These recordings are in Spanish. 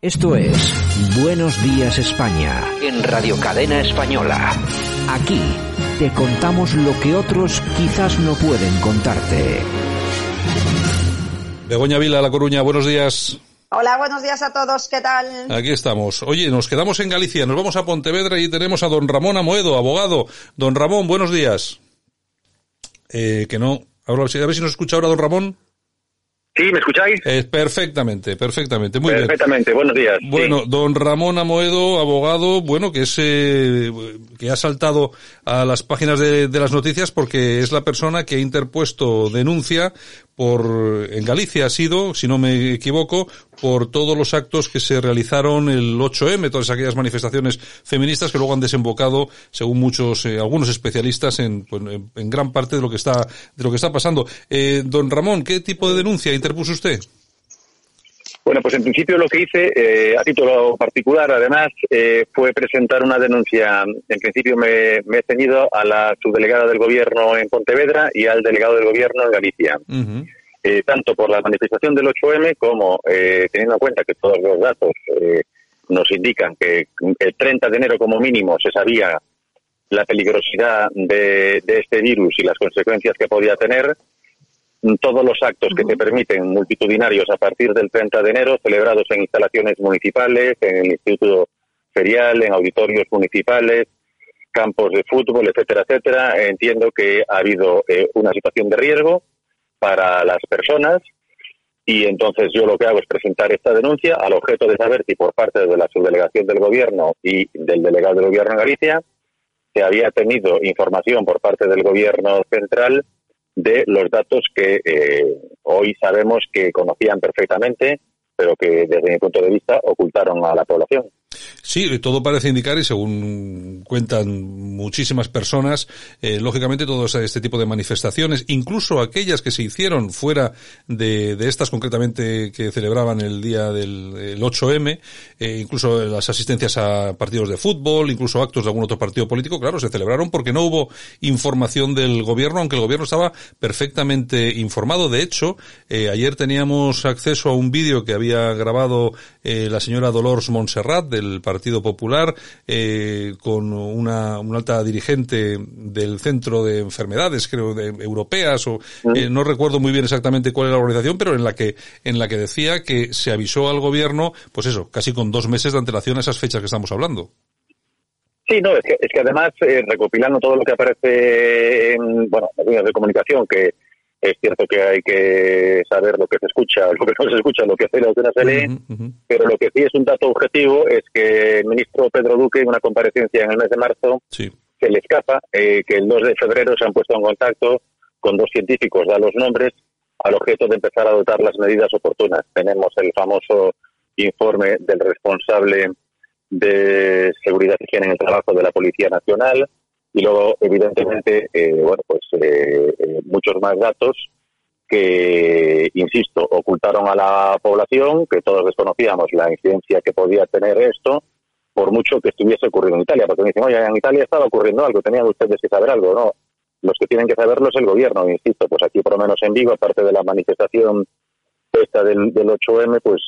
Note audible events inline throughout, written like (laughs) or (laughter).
Esto es Buenos Días España en Radio Cadena Española. Aquí te contamos lo que otros quizás no pueden contarte. Begoña Vila, La Coruña, buenos días. Hola, buenos días a todos, ¿qué tal? Aquí estamos. Oye, nos quedamos en Galicia, nos vamos a Pontevedra y tenemos a don Ramón Amoedo, abogado. Don Ramón, buenos días. Eh, que no, a ver si nos escucha ahora don Ramón. Sí, ¿me escucháis? Eh, perfectamente, perfectamente, muy perfectamente. buenos días. Bueno, don Ramón Amoedo, abogado, bueno, que es eh, que ha saltado a las páginas de, de, las noticias porque es la persona que ha interpuesto denuncia por en Galicia ha sido, si no me equivoco, por todos los actos que se realizaron el 8M, todas aquellas manifestaciones feministas que luego han desembocado, según muchos, eh, algunos especialistas, en, pues, en, gran parte de lo que está, de lo que está pasando. Eh, don Ramón, ¿qué tipo de denuncia interpuso usted? Bueno, pues en principio lo que hice, eh, a título particular, además, eh, fue presentar una denuncia. En principio me, me, he ceñido a la subdelegada del Gobierno en Pontevedra y al delegado del Gobierno en Galicia. eh, tanto por la manifestación del 8M como eh, teniendo en cuenta que todos los datos eh, nos indican que el 30 de enero como mínimo se sabía la peligrosidad de, de este virus y las consecuencias que podía tener todos los actos que se permiten multitudinarios a partir del 30 de enero, celebrados en instalaciones municipales, en el Instituto Ferial, en auditorios municipales, campos de fútbol, etcétera, etcétera. Entiendo que ha habido eh, una situación de riesgo para las personas y entonces yo lo que hago es presentar esta denuncia al objeto de saber si por parte de la subdelegación del gobierno y del delegado del gobierno en Galicia se había tenido información por parte del gobierno central de los datos que eh, hoy sabemos que conocían perfectamente, pero que desde mi punto de vista ocultaron a la población. Sí, todo parece indicar, y según cuentan muchísimas personas, eh, lógicamente todo este tipo de manifestaciones, incluso aquellas que se hicieron fuera de, de estas concretamente que celebraban el día del el 8M, eh, incluso las asistencias a partidos de fútbol, incluso actos de algún otro partido político, claro, se celebraron porque no hubo información del gobierno, aunque el gobierno estaba perfectamente informado. De hecho, eh, ayer teníamos acceso a un vídeo que había grabado eh, la señora Dolores Montserrat del Partido Popular eh, con una, una, alta dirigente del Centro de Enfermedades, creo, de, europeas, o eh, no recuerdo muy bien exactamente cuál era la organización, pero en la que en la que decía que se avisó al gobierno, pues eso, casi con dos meses de antelación a esas fechas que estamos hablando. Sí, no, es que, es que además, eh, recopilando todo lo que aparece en, bueno, líneas de comunicación, que es cierto que hay que saber lo que se escucha, lo que no se escucha, lo que lee, lo que no se lee, -huh, uh -huh. pero lo que sí es un dato objetivo es que el ministro Pedro Duque, en una comparecencia en el mes de marzo, sí. se le escapa eh, que el 2 de febrero se han puesto en contacto con dos científicos, da los nombres, al objeto de empezar a adoptar las medidas oportunas. Tenemos el famoso informe del responsable de seguridad y higiene en el trabajo de la Policía Nacional, y luego evidentemente eh, bueno pues eh, eh, muchos más datos que insisto ocultaron a la población que todos desconocíamos la incidencia que podía tener esto por mucho que estuviese ocurriendo en Italia. Porque me dicen oye en Italia estaba ocurriendo algo tenían ustedes que saber algo no los que tienen que saberlo es el gobierno insisto. Pues aquí por lo menos en Vigo aparte de la manifestación esta del, del 8M pues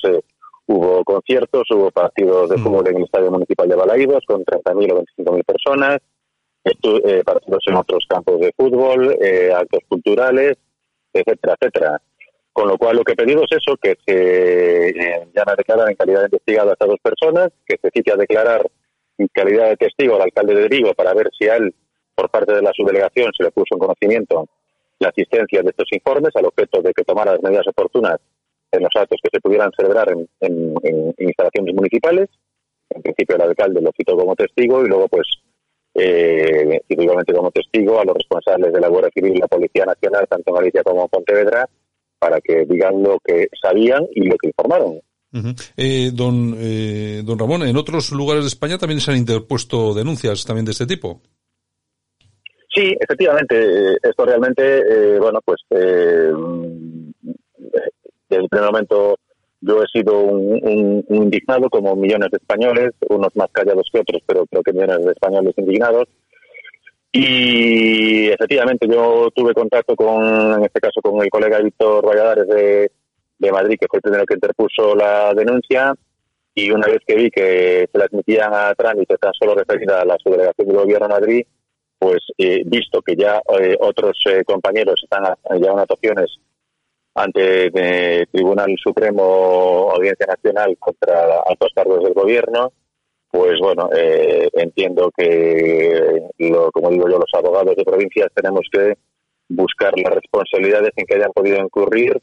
hubo conciertos hubo partidos de fútbol en el estadio municipal de Balaídos con 30.000 o 25.000 personas eh, partidos en otros campos de fútbol, eh, actos culturales, etcétera, etcétera. Con lo cual, lo que he pedido es eso, que se eh, llame a declarar en calidad de investigado a estas dos personas, que se cite a declarar en calidad de testigo al alcalde de Vigo para ver si a él, por parte de la subdelegación, se le puso en conocimiento la asistencia de estos informes al objeto de que tomara las medidas oportunas en los actos que se pudieran celebrar en, en, en instalaciones municipales. En principio, el alcalde lo citó como testigo y luego, pues, eh, igualmente como testigo a los responsables de la Guardia Civil y la Policía Nacional, tanto en Galicia como en Pontevedra, para que digan lo que sabían y lo que informaron. eh, don, eh, don Ramón, ¿en otros lugares de España también se han interpuesto denuncias también de este tipo? Sí, efectivamente. Esto realmente, bueno, pues desde el primer momento yo he sido un, indignado, como millones de españoles, unos más callados que otros, pero creo que millones de españoles indignados. Y efectivamente yo tuve contacto con, en este caso, con el colega Víctor Valladares de, de Madrid, que fue el primero que interpuso la denuncia. Y una vez que vi que se la admitían a trámite tan solo referida a la subdelegación del Gobierno de Madrid, pues eh, visto que ya eh, otros eh, compañeros están ya en actuaciones ante el Tribunal Supremo Audiencia Nacional contra altos cargos del gobierno, pues bueno, eh, entiendo que, lo, como digo yo, los abogados de provincias tenemos que buscar las responsabilidades en que hayan podido incurrir,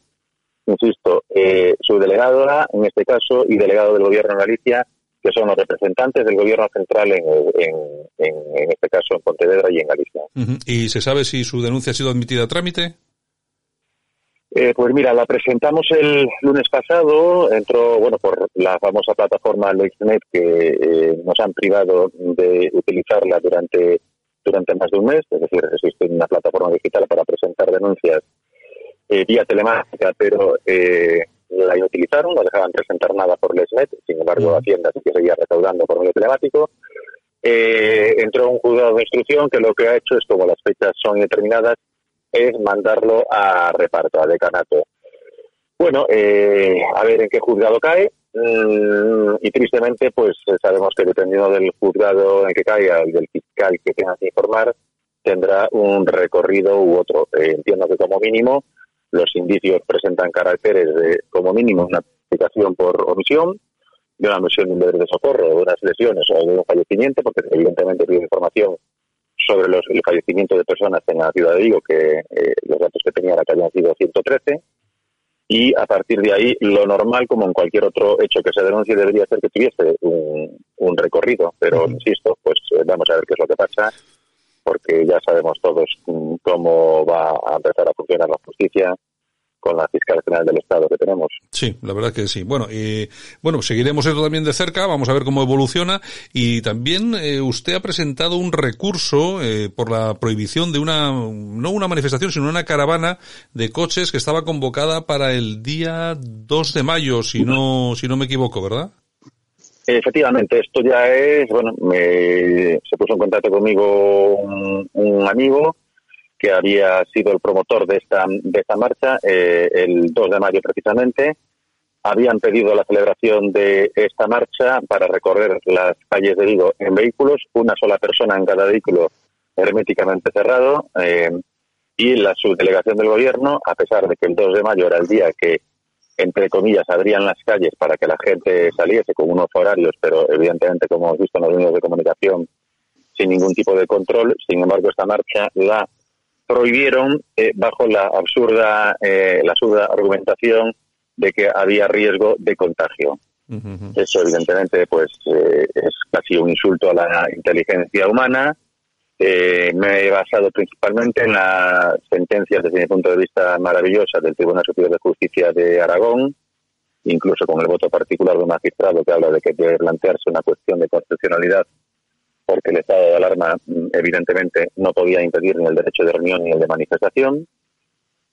insisto, eh, su delegada, en este caso, y delegado del gobierno de Galicia, que son los representantes del gobierno central en, en, este caso en Pontevedra y en Galicia. ¿Y se sabe si su denuncia ha sido admitida a trámite? Eh, pues mira, la presentamos el lunes pasado, entró, bueno, por la famosa plataforma LexNet que eh, nos han privado de utilizarla durante, durante más de un mes, es decir, existe una plataforma digital para presentar denuncias eh, vía telemática, pero la utilizaron, no dejaban presentar nada por LexNet, sin embargo Hacienda sí que seguía recaudando por medio telemático. entró un juzgado de instrucción que lo que ha hecho es, como las fechas son indeterminadas, es mandarlo a reparto, a decanato. Bueno, eh, a ver en qué juzgado cae. Mm, y tristemente, pues sabemos que dependiendo del juzgado en que caiga y del fiscal que tenga que informar, tendrá un recorrido u otro. Eh, entiendo que como mínimo los indicios presentan caracteres de, como mínimo, una aplicación por omisión, de una omisión de un deber de socorro, de unas lesiones o de un fallecimiento, porque evidentemente pide información sobre los, el fallecimiento de personas en la ciudad de Vigo, que eh, los datos que tenía era que habían sido 113, y a partir de ahí lo normal, como en cualquier otro hecho que se denuncie, debería ser que tuviese un, un recorrido, pero insisto, pues eh, vamos a ver qué es lo que pasa, porque ya sabemos todos mm, cómo va a empezar a funcionar la justicia con la fiscal general del Estado que tenemos. Sí, la verdad que sí. Bueno, y bueno, seguiremos esto también de cerca, vamos a ver cómo evoluciona y también eh, usted ha presentado un recurso eh, por la prohibición de una, no una manifestación, sino una caravana de coches que estaba convocada para el día 2 de mayo, si no, si no me equivoco, ¿verdad? Efectivamente, esto ya es, bueno, me, se puso en contacto conmigo un, un amigo que había sido el promotor de esta, de esta marcha, eh, el 2 de mayo precisamente. Habían pedido la celebración de esta marcha para recorrer las calles de Vigo en vehículos, una sola persona en cada vehículo herméticamente cerrado. Eh, y la subdelegación del gobierno, a pesar de que el 2 de mayo era el día que, entre comillas, abrían las calles para que la gente saliese con unos horarios, pero evidentemente, como hemos visto en los medios de comunicación, sin ningún tipo de control. Sin embargo, esta marcha la prohibieron eh, bajo la absurda, eh, la absurda argumentación de que había riesgo de contagio. Eso, evidentemente, pues eh, es casi un insulto a la inteligencia humana. me he basado principalmente en la sentencia, desde mi punto de vista, maravillosa del Tribunal Superior de Justicia de Aragón, incluso con el voto particular de un magistrado que habla de que debe plantearse una cuestión de constitucionalidad porque el estado de alarma mm, evidentemente no podía impedir ni el derecho de reunión ni el de manifestación.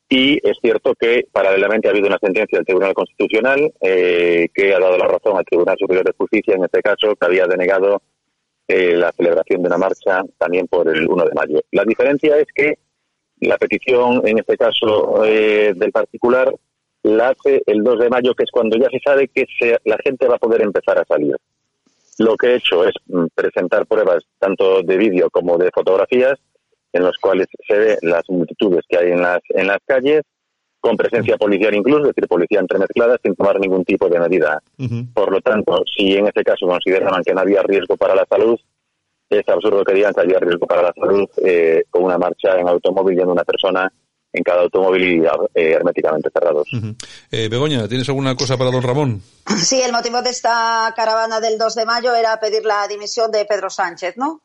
Y es cierto que paralelamente ha habido una sentencia del Tribunal Constitucional eh, que ha dado la razón al Tribunal Superior de Justicia, en este caso, que había denegado eh, la celebración de una marcha también por el 1 de mayo. La diferencia es que la petición, en este caso eh, del particular, la hace el 2 de mayo, que es cuando ya se sabe que la gente va a poder empezar a salir. Lo que he hecho es mm, presentar pruebas tanto de vídeo como de fotografías en los cuales se ve las multitudes que hay en las, en las calles, con presencia policial incluso, es decir, policía entremezclada, sin tomar ningún tipo de medida. Por lo tanto, si en este caso consideraban que no había riesgo para la salud, es absurdo que digan que había riesgo para la salud eh, con una marcha en automóvil yendo una persona en cada automóvil eh, herméticamente cerrados. eh, Begoña, ¿tienes alguna cosa para don Ramón? Sí, el motivo de esta caravana del 2 de mayo era pedir la dimisión de Pedro Sánchez, ¿no?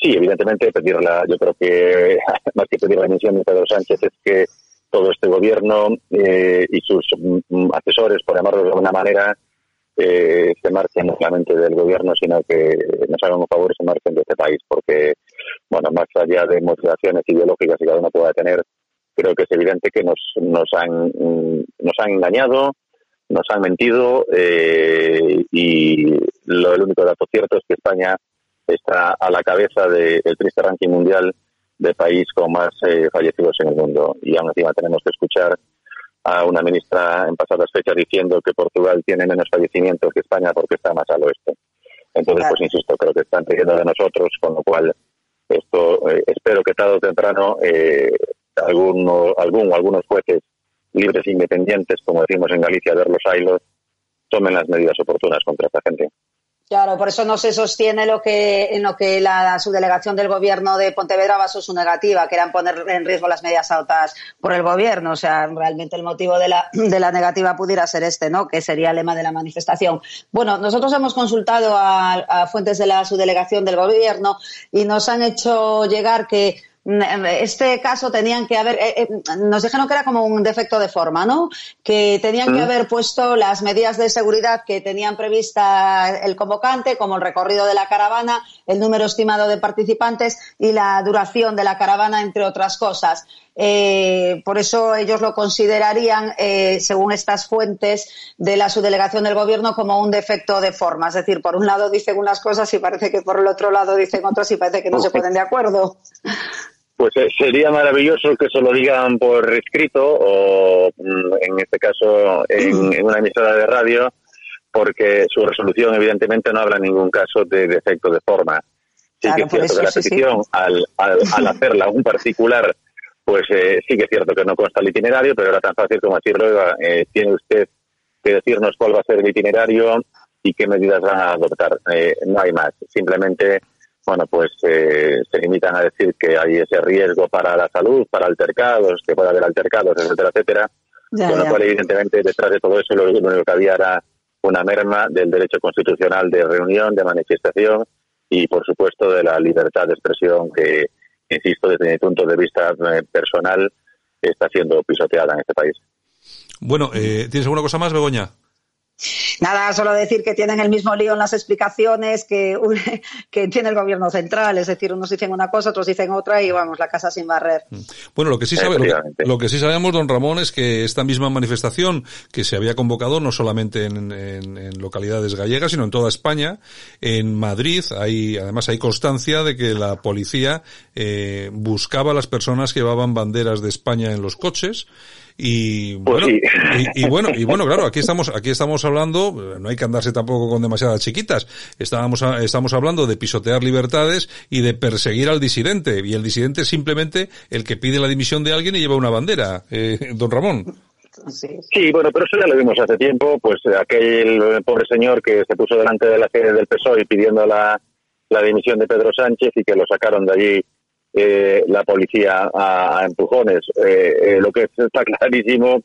Sí, evidentemente pedirla, yo creo que (laughs) más que pedir la dimisión de Pedro Sánchez es que todo este gobierno y sus mm, asesores, por llamarlo de alguna manera, se marchen no solamente del gobierno, sino que nos hagan un favor y se marchen de este país, porque, bueno, más allá de motivaciones ideológicas que cada uno pueda tener, creo que es evidente que nos, nos, han, nos han engañado, nos han mentido eh, y lo, el único dato cierto es que España está a la cabeza del triste ranking mundial de país con más eh, fallecidos en el mundo. Y aún encima tenemos que escuchar a una ministra en pasadas fechas diciendo que Portugal tiene menos fallecimientos que España porque está más al oeste. Entonces, pues insisto, creo que están pidiendo de nosotros, con lo cual esto eh, espero que tarde o temprano eh, alguno, algún o algunos jueces libres e independientes, como decimos en Galicia, ver los ailos, tomen las medidas oportunas contra esta gente. Claro, por eso no se sostiene lo que, en lo que la subdelegación del gobierno de Pontevedra basó su negativa, que era poner en riesgo las medidas altas por el gobierno. O sea, realmente el motivo de la, de la negativa pudiera ser este, ¿no? Que sería el lema de la manifestación. Bueno, nosotros hemos consultado a fuentes de la subdelegación del gobierno y nos han hecho llegar que este caso tenían que haber, eh, eh, nos dijeron que era como un defecto de forma, ¿no? Que tenían que haber puesto las medidas de seguridad que tenían prevista el convocante, como el recorrido de la caravana, el número estimado de participantes y la duración de la caravana, entre otras cosas. Eh, por eso ellos lo considerarían, según estas fuentes de la subdelegación del gobierno, como un defecto de forma. Es decir, por un lado dicen unas cosas y parece que por el otro lado dicen otras y parece que no se ponen de acuerdo. Pues eh, sería maravilloso que se lo digan por escrito o, mm, en este caso, en, (clears throat) una emisora de radio, porque su resolución, evidentemente, no habla en ningún caso de defecto de forma. Sí que es cierto que la petición, Al, (laughs) al, hacerla un particular, pues eh, sí que es cierto que no consta el itinerario, pero era tan fácil como decirlo, eh, tiene usted que decirnos cuál va a ser el itinerario y qué medidas van a adoptar. no hay más. Simplemente bueno, pues eh, se limitan a decir que hay ese riesgo para la salud, para altercados, que puede haber altercados, etcétera, etcétera. con lo cual, evidentemente, detrás de todo eso lo, único que había era una merma del derecho constitucional de reunión, de manifestación y, por supuesto, de la libertad de expresión que, insisto, desde mi punto de vista eh, personal, está siendo pisoteada en este país. Bueno, eh, ¿tienes alguna cosa más, Begoña? Nada, solo decir que tienen el mismo lío en las explicaciones que, (laughs) que tiene el gobierno central, es decir, unos dicen una cosa, otros dicen otra y vamos, la casa sin barrer. Mm. Bueno, lo que sí sabe, lo, que sí sabemos, don Ramón, es que esta misma manifestación que se había convocado no solamente en, en, localidades gallegas, sino en toda España, en Madrid, hay, además hay constancia de que la policía eh, buscaba a las personas que llevaban banderas de España en los coches y pues bueno, y, bueno, y bueno, claro, aquí estamos, aquí estamos hablando, no hay que andarse tampoco con demasiadas chiquitas. Estábamos, estamos hablando de pisotear libertades y de perseguir al disidente. Y el disidente es simplemente el que pide la dimisión de alguien y lleva una bandera, eh, don Ramón. Sí, bueno, pero eso ya lo vimos hace tiempo, pues aquel pobre señor que se puso delante de la sede del PSOE pidiendo la, la dimisión de Pedro Sánchez y que lo sacaron de allí eh, la policía a, empujones. Eh, eh, lo que (laughs) está clarísimo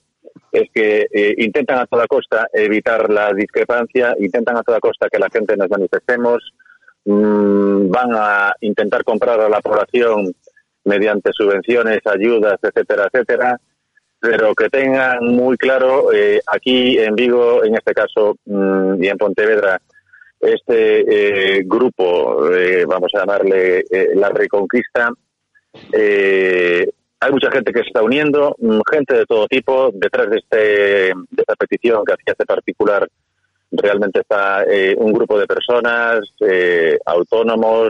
es que intentan a toda costa evitar la discrepancia, intentan a toda costa que la gente nos manifestemos, mm, van a intentar comprar a la población mediante subvenciones, ayudas, etcétera, etcétera, pero que tengan muy claro aquí en Vigo, en este caso, mm, y en Pontevedra, este eh, grupo, eh, vamos a llamarle eh, la Reconquista, hay mucha gente que se está uniendo, mm, gente de todo tipo, detrás de, este, de esta petición que hacía este particular realmente está un grupo de personas, autónomos,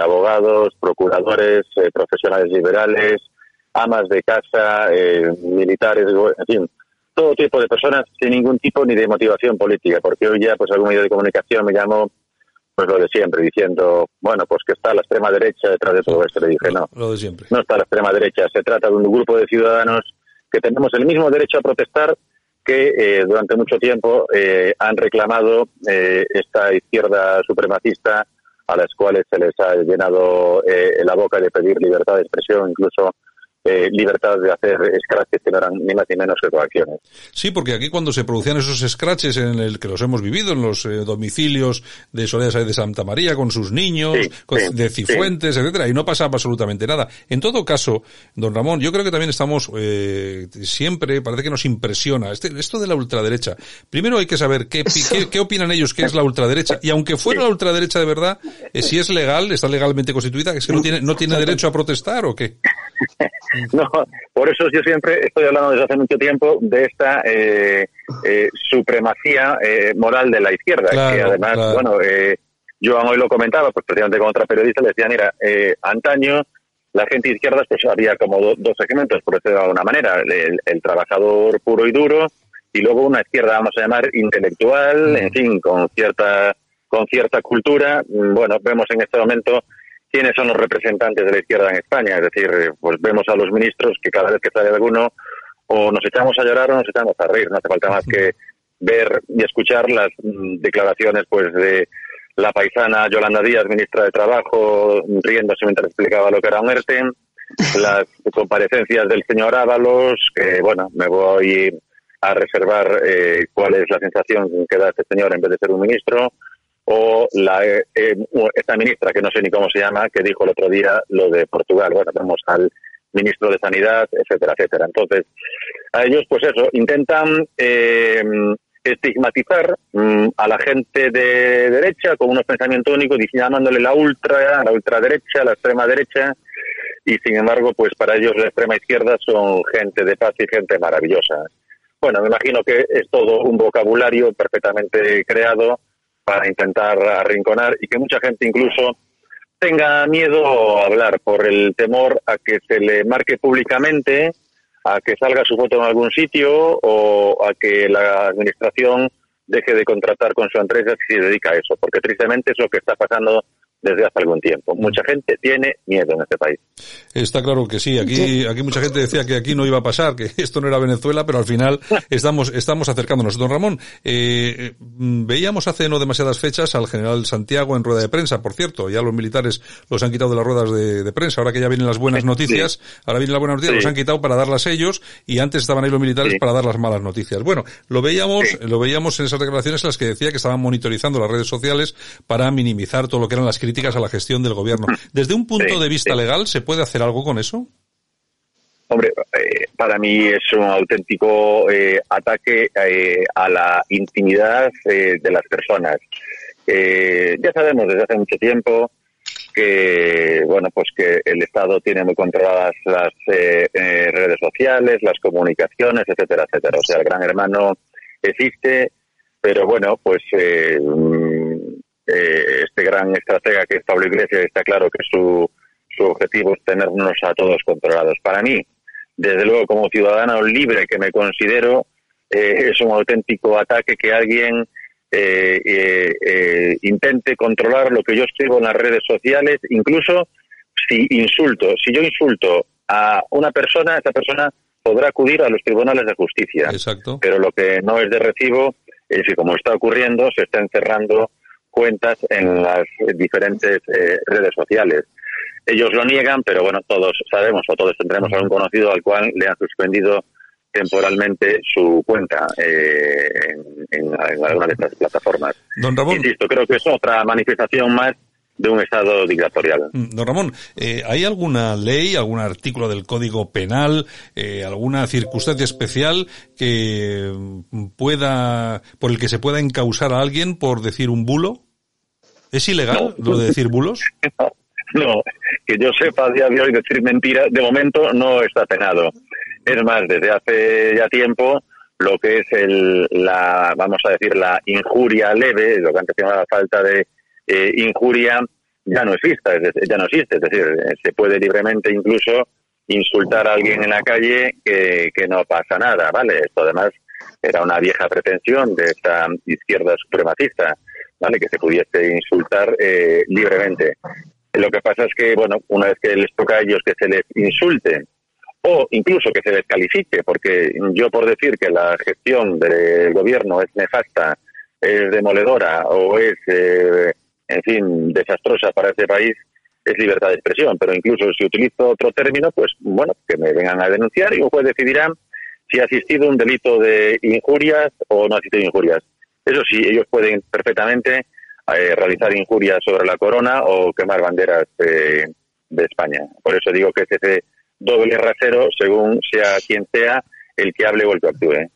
abogados, procuradores, profesionales liberales, amas de casa, militares, en fin, todo tipo de personas sin ningún tipo ni de motivación política, porque hoy ya pues algún medio de comunicación me llamó pues lo de siempre, diciendo, bueno, pues que está la extrema derecha detrás de todo esto. Le dije, no, lo de siempre. no está la extrema derecha, se trata de un grupo de ciudadanos que tenemos el mismo derecho a protestar que eh, durante mucho tiempo eh, han reclamado eh, esta izquierda supremacista a las cuales se les ha llenado la boca de pedir libertad de expresión, incluso eh, libertad de hacer scratches que no eran ni más ni menos que coacciones. Sí, porque aquí cuando se producían esos scratches en el que los hemos vivido, en los eh, domicilios de Soledad de Santa María, con sus niños, de Cifuentes, etcétera, y no pasaba absolutamente nada. En todo caso, don Ramón, yo creo que también estamos eh, siempre, parece que nos impresiona este, esto de la ultraderecha. Primero hay que saber qué, qué, opinan ellos que es la ultraderecha, y aunque fuera la ultraderecha de verdad, si es legal, está legalmente constituida, es que no tiene, no tiene derecho a protestar o qué. (laughs) no, por eso yo siempre estoy hablando desde hace mucho tiempo de esta eh, eh, supremacía eh, moral de la izquierda, que además, bueno, eh, yo hoy lo comentaba, pues precisamente con otra periodista, le decía, mira, eh, antaño la gente de izquierdas pues había como dos segmentos, por decirlo de alguna manera, el, trabajador puro y duro, y luego una izquierda, vamos a llamar, intelectual, mm. en fin, con cierta con cierta cultura. Bueno, vemos en este momento quiénes son los representantes de la izquierda en España. Es decir, pues vemos a los ministros que cada vez que sale alguno o nos echamos a llorar o nos echamos a reír. No hace falta más que ver y escuchar las mm, declaraciones pues de la paisana Yolanda Díaz, ministra de Trabajo, riéndose mientras explicaba lo que era un ERTE, (laughs) las comparecencias del señor Ábalos, que bueno, me voy a reservar eh, cuál es la sensación que da este señor en vez de ser un ministro, o la, eh, esta ministra, que no sé ni cómo se llama, que dijo el otro día lo de Portugal. Bueno, tenemos al ministro de Sanidad, etcétera, etcétera. Entonces, a ellos, pues eso, intentan eh, estigmatizar mm, a la gente de derecha con unos pensamientos únicos, llamándole la ultra, la ultraderecha, la extrema derecha, y sin embargo, pues para ellos la extrema izquierda son gente de paz y gente maravillosa. Bueno, me imagino que es todo un vocabulario perfectamente creado para intentar arrinconar y que mucha gente incluso tenga miedo a hablar por el temor a que se le marque públicamente, a que salga su foto en algún sitio o a que la administración deje de contratar con su empresa si se dedica a eso, porque tristemente es lo que está pasando desde hace algún tiempo. Mucha gente tiene miedo en este país. Está claro que sí. Aquí, aquí mucha gente decía que aquí no iba a pasar, que (laughs) esto no era Venezuela, pero al final (laughs) estamos, estamos acercándonos. Don Ramón, eh, veíamos hace no demasiadas fechas al general Santiago en rueda de prensa, por cierto. Ya los militares los han quitado de las ruedas de, prensa. Ahora que ya vienen las buenas noticias, ahora vienen las buenas noticias, los han quitado para darlas ellos y antes estaban ahí los militares para dar las malas noticias. Bueno, lo veíamos, lo veíamos en esas declaraciones en las que decía que estaban monitorizando las redes sociales para minimizar todo lo que eran las críticas a la gestión del gobierno. Desde un punto de vista legal, ¿se puede hacer algo con eso? Hombre, eh, para mí es un auténtico eh, ataque eh, a la intimidad de las personas. ya sabemos desde hace mucho tiempo que bueno pues que el Estado tiene muy controladas las redes sociales, las comunicaciones, etcétera, etcétera. O sea, el Gran Hermano existe, pero bueno, pues eh, este gran estratega que es Pablo Iglesias está claro que su, su objetivo es tenernos a todos controlados. Para mí, desde luego como ciudadano libre que me considero, eh, es un auténtico ataque que alguien eh, intente controlar lo que yo escribo en las redes sociales, incluso si insulto, si yo insulto a una persona, esa persona podrá acudir a los tribunales de justicia. Exacto. Pero lo que no es de recibo es que como está ocurriendo, se está encerrando cuentas en las diferentes eh, redes sociales. Ellos lo niegan, pero bueno, todos sabemos o todos tendremos algún conocido al cual le han suspendido temporalmente su cuenta eh, en, alguna de estas plataformas. Don Ramón. Insisto, creo que es otra manifestación más de un Estado dictatorial. Mm, don Ramón, eh, ¿hay alguna ley, algún artículo del Código Penal, alguna circunstancia especial que pueda, por el que se pueda encausar a alguien por decir un bulo? ¿Es ilegal lo de decir bulos? (laughs) No, que yo sepa a día de hoy decir mentiras, de momento no está penado. Es más, desde hace ya tiempo, lo que es el, la, vamos a decir, la injuria leve, lo que antes se llamaba falta de eh, injuria, ya no existe, ya no existe. Es decir, se puede libremente incluso insultar a alguien en la calle que, que no pasa nada, ¿vale? Esto además era una vieja pretensión de esta izquierda supremacista ¿vale? Que se pudiese insultar eh, libremente. Lo que pasa es que, bueno, una vez que les toca a ellos que se les insulte o incluso que se les califique, porque yo por decir que la gestión del gobierno es nefasta, es demoledora o es, eh, en fin, desastrosa para este país, es libertad de expresión, pero incluso si utilizo otro término, pues bueno, que me vengan a denunciar y un juez decidirá si ha asistido un delito de injurias o no ha asistido injurias. Eso sí, ellos pueden perfectamente eh, realizar injurias sobre la corona o quemar banderas de España. Por eso digo que es ese doble rasero según sea quien sea el que hable o el que actúe.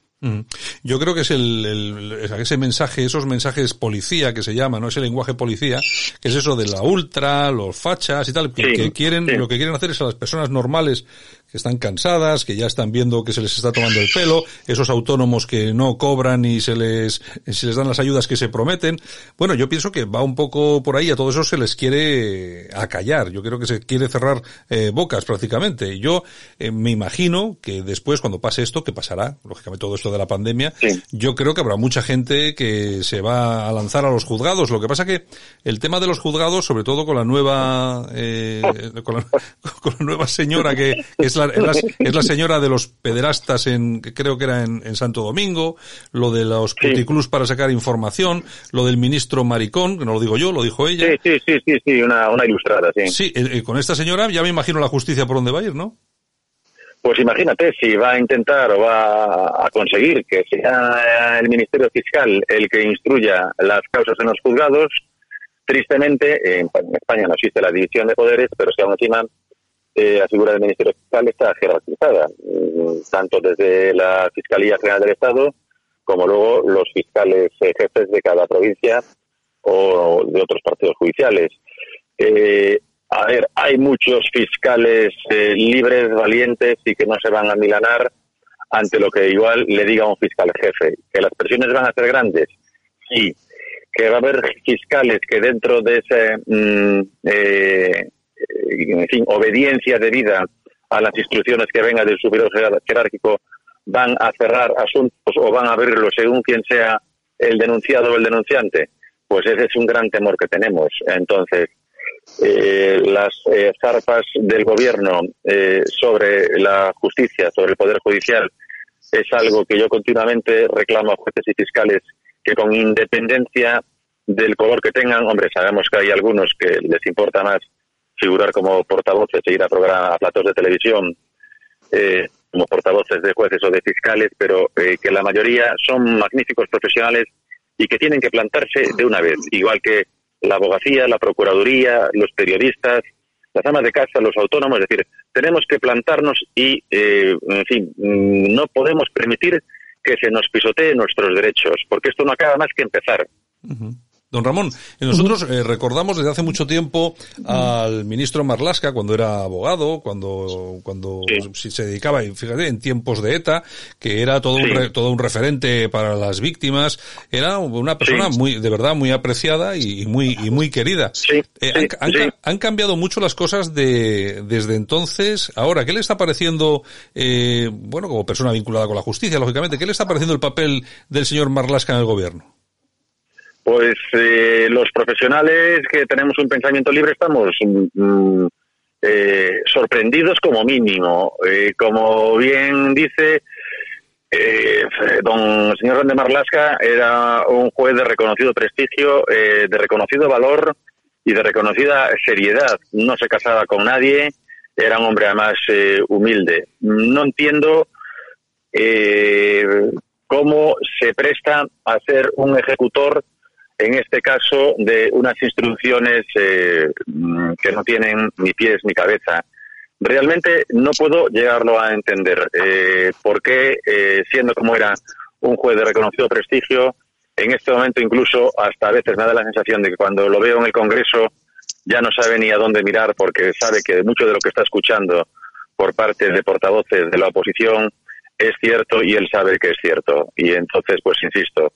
Yo creo que es el, ese mensaje, esos mensajes policía que se llama, ¿no? Ese lenguaje policía, que es eso de la ultra, los fachas y tal, que, quieren, lo que quieren hacer es a las personas normales que están cansadas, que ya están viendo que se les está tomando el pelo, esos autónomos que no cobran y se les, se les dan las ayudas que se prometen. Bueno, yo pienso que va un poco por ahí, a todo eso se les quiere acallar, yo creo que se quiere cerrar eh, bocas prácticamente. Yo eh, me imagino que después, cuando pase esto, que pasará, lógicamente todo esto de la pandemia, yo creo que habrá mucha gente que se va a lanzar a los juzgados. Lo que pasa que el tema de los juzgados, sobre todo con la nueva, eh, con, la, (laughs) con la nueva señora que, que es es la señora de los pederastas en, creo que era en, Santo Domingo, lo de los puticlus para sacar información, lo del ministro Maricón, que no lo digo yo, lo dijo ella. Sí, sí, sí, sí, una, una ilustrada, sí. Sí, eh, eh, con esta señora ya me imagino la justicia por dónde va a ir, ¿no? Pues imagínate si va a intentar o va a conseguir que sea el Ministerio Fiscal el que instruya las causas en los juzgados. Tristemente, en España no existe la división de poderes, pero si aún encima eh, figura del Ministerio Fiscal está jerarquizada, mm, tanto desde la Fiscalía General del Estado como luego los fiscales eh, jefes de cada provincia o de otros partidos judiciales. Eh, a ver, hay muchos fiscales libres, valientes y que no se van a milanar ante lo que igual le diga un fiscal jefe. ¿Que las presiones van a ser grandes? Sí. ¿Que va a haber fiscales que dentro de ese mm, en fin, obediencia debida a las instrucciones que venga del superior jerárquico, van a cerrar asuntos o van a abrirlos según quien sea el denunciado o el denunciante, pues ese es un gran temor que tenemos. Entonces, eh, las eh, zarpas del gobierno eh, sobre la justicia, sobre el poder judicial, es algo que yo continuamente reclamo a jueces y fiscales que con independencia del color que tengan, hombre, sabemos que hay algunos que les importa más figurar como portavoces e ir a, programas, a platos de televisión eh, como portavoces de jueces o de fiscales, pero eh, que la mayoría son magníficos profesionales y que tienen que plantarse de una vez, igual que la abogacía, la procuraduría, los periodistas, las amas de casa, los autónomos, es decir, tenemos que plantarnos y, eh, en fin, mm, no podemos permitir que se nos pisotee nuestros derechos, porque esto no acaba más que empezar. Don Ramón, nosotros eh, recordamos desde hace mucho tiempo al ministro Marlasca cuando era abogado, cuando cuando se dedicaba, fíjate, en tiempos de ETA, que era todo un todo un referente para las víctimas, era una persona muy de verdad muy apreciada y, muy y muy querida. Eh, han, cambiado mucho las cosas de desde entonces. Ahora, ¿qué le está pareciendo, eh, bueno, como persona vinculada con la justicia, lógicamente, qué le está pareciendo el papel del señor Marlasca en el gobierno? Pues eh, los profesionales que tenemos un pensamiento libre estamos mm, mm, eh, sorprendidos como mínimo. Eh, como bien dice, don señor Rande Marlasca era un juez de reconocido prestigio, de reconocido valor y de reconocida seriedad. No se casaba con nadie, era un hombre además humilde. No entiendo cómo se presta a ser un ejecutor en este caso de unas instrucciones eh, mm, que no tienen ni pies ni cabeza. Realmente no puedo llegarlo a entender eh, por qué, eh, siendo como era un juez de reconocido prestigio, en este momento incluso hasta a veces me da la sensación de que cuando lo veo en el Congreso ya no sabe ni a dónde mirar porque sabe que mucho de lo que está escuchando por parte de portavoces de la oposición es cierto y él sabe que es cierto. Y entonces, pues insisto,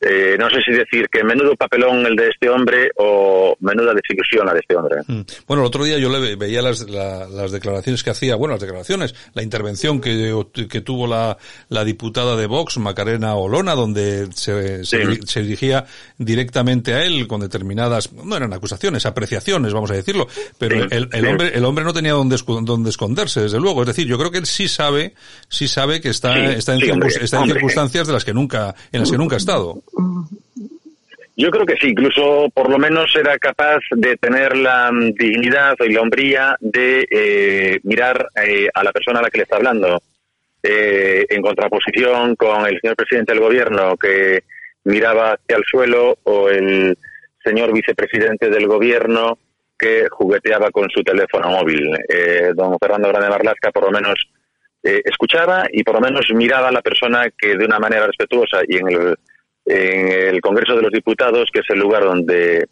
eh, no sé si decir que menudo papelón el de este hombre o menuda desilusión la de este hombre. Mm. Bueno, el otro día yo le veía las, las declaraciones que hacía, bueno, las declaraciones, la intervención que, que tuvo la, la diputada de Vox, Macarena Olona, donde se, se, dirigía directamente a él con determinadas, no eran acusaciones, apreciaciones, vamos a decirlo, pero el, el hombre, el hombre no tenía donde, donde esconderse, desde luego. Es decir, yo creo que él sí sabe, sí sabe que está, está en, está en circunstancias de las que nunca, en las que nunca ha estado. Yo creo que sí, incluso por lo menos era capaz de tener la mm, dignidad y la hombría de eh, mirar eh, a la persona a la que le está hablando, eh, en contraposición con el señor presidente del gobierno que miraba hacia el suelo o el señor vicepresidente del gobierno que jugueteaba con su teléfono móvil. don Fernando Grande Marlasca por lo menos escuchaba y por lo menos miraba a la persona que de una manera respetuosa y en el en el Congreso de los Diputados, que es el lugar donde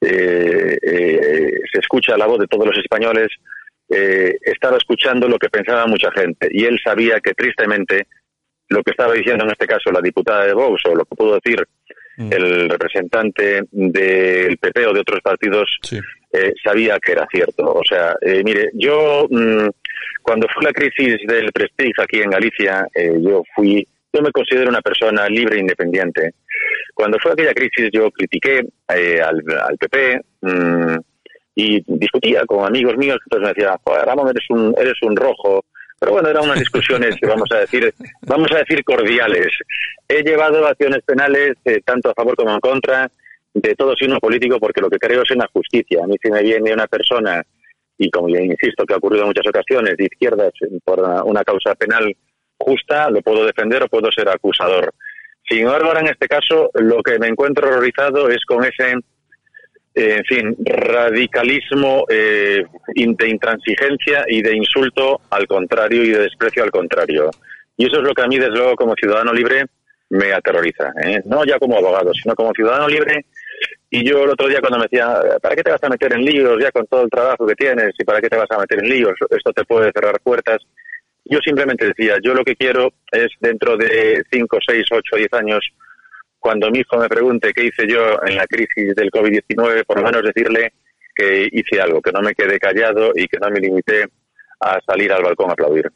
eh, eh, se escucha la voz de todos los españoles, eh, estaba escuchando lo que pensaba mucha gente y él sabía que tristemente lo que estaba diciendo en este caso la diputada de Vox o lo que pudo decir mm. el representante del PP o de otros partidos sabía que era cierto. O sea, mire, yo mm, cuando fue la crisis del Prestige aquí en Galicia, yo fui yo me considero una persona libre e independiente. Cuando fue aquella crisis yo critiqué eh, al, PP mm, y discutía con amigos míos, entonces me decían, Ramón, eres un, eres un rojo. Pero bueno, eran unas discusiones, (laughs) vamos a decir, vamos a decir cordiales. He llevado acciones penales eh, tanto a favor como en contra de todo signo político porque lo que creo es en la justicia. A mí si me viene una persona, y como ya insisto que ha ocurrido en muchas ocasiones, de izquierdas por una causa penal justa, lo puedo defender o puedo ser acusador. Sin embargo, ahora en este caso, lo que me encuentro horrorizado es con ese, eh, en fin, radicalismo eh, de intransigencia y de insulto al contrario y de desprecio al contrario. Y eso es lo que a mí, desde luego, como ciudadano libre, me aterroriza. ¿eh? No ya como abogado, sino como ciudadano libre. Y yo el otro día cuando me decía, ¿para qué te vas a meter en líos ya con todo el trabajo que tienes? ¿Y para qué te vas a meter en líos? Esto te puede cerrar puertas. Yo simplemente decía, yo lo que quiero es dentro de 5, 6, 8, 10 años, cuando mi hijo me pregunte qué hice yo en la crisis del COVID-19, por lo menos decirle que hice algo, que no me quedé callado y que no me limité a salir al balcón a aplaudir.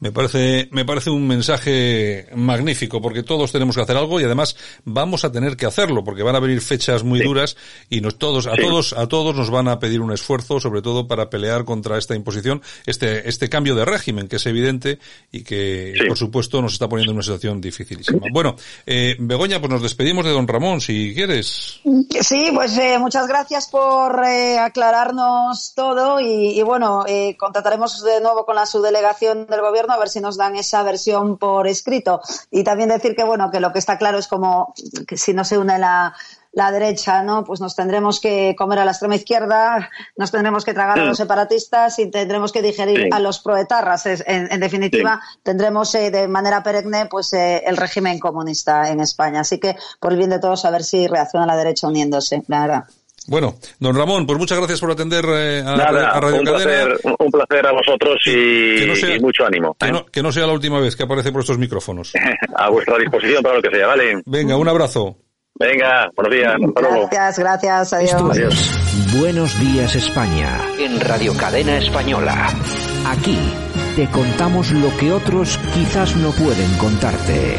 Me parece, me parece un mensaje magnífico porque todos tenemos que hacer algo y además vamos a tener que hacerlo porque van a venir fechas muy duras y nos todos, a todos, a todos nos van a pedir un esfuerzo, sobre todo para pelear contra esta imposición, este, este cambio de régimen que es evidente y que por supuesto nos está poniendo en una situación dificilísima. Bueno, eh, Begoña, pues nos despedimos de don Ramón, si quieres. Sí, pues eh, muchas gracias por eh, aclararnos todo y, y bueno, eh, contrataremos de nuevo con la subdelegación del gobierno a ver si nos dan esa versión por escrito. Y también decir que, bueno, que lo que está claro es como que si no se une la, la derecha, ¿no? Pues nos tendremos que comer a la extrema izquierda, nos tendremos que tragar a los separatistas y tendremos que digerir a los proetarras. En, definitiva, tendremos eh, de manera perenne pues eh, el régimen comunista en España. Así que, por el bien de todos, a ver si reacciona la derecha uniéndose, la verdad. Bueno, don Ramón, pues muchas gracias por atender eh, a, Radio un Placer, un placer a vosotros y, mucho ánimo. Que, ¿eh? no, que, no, sea la última vez que aparece por estos micrófonos. (laughs) a vuestra disposición para lo que sea, ¿vale? Venga, un abrazo. Venga, buenos días. Gracias, gracias. Adiós. adiós. Buenos días, España. En Radio Cadena Española. Aquí te contamos lo que otros quizás no pueden contarte.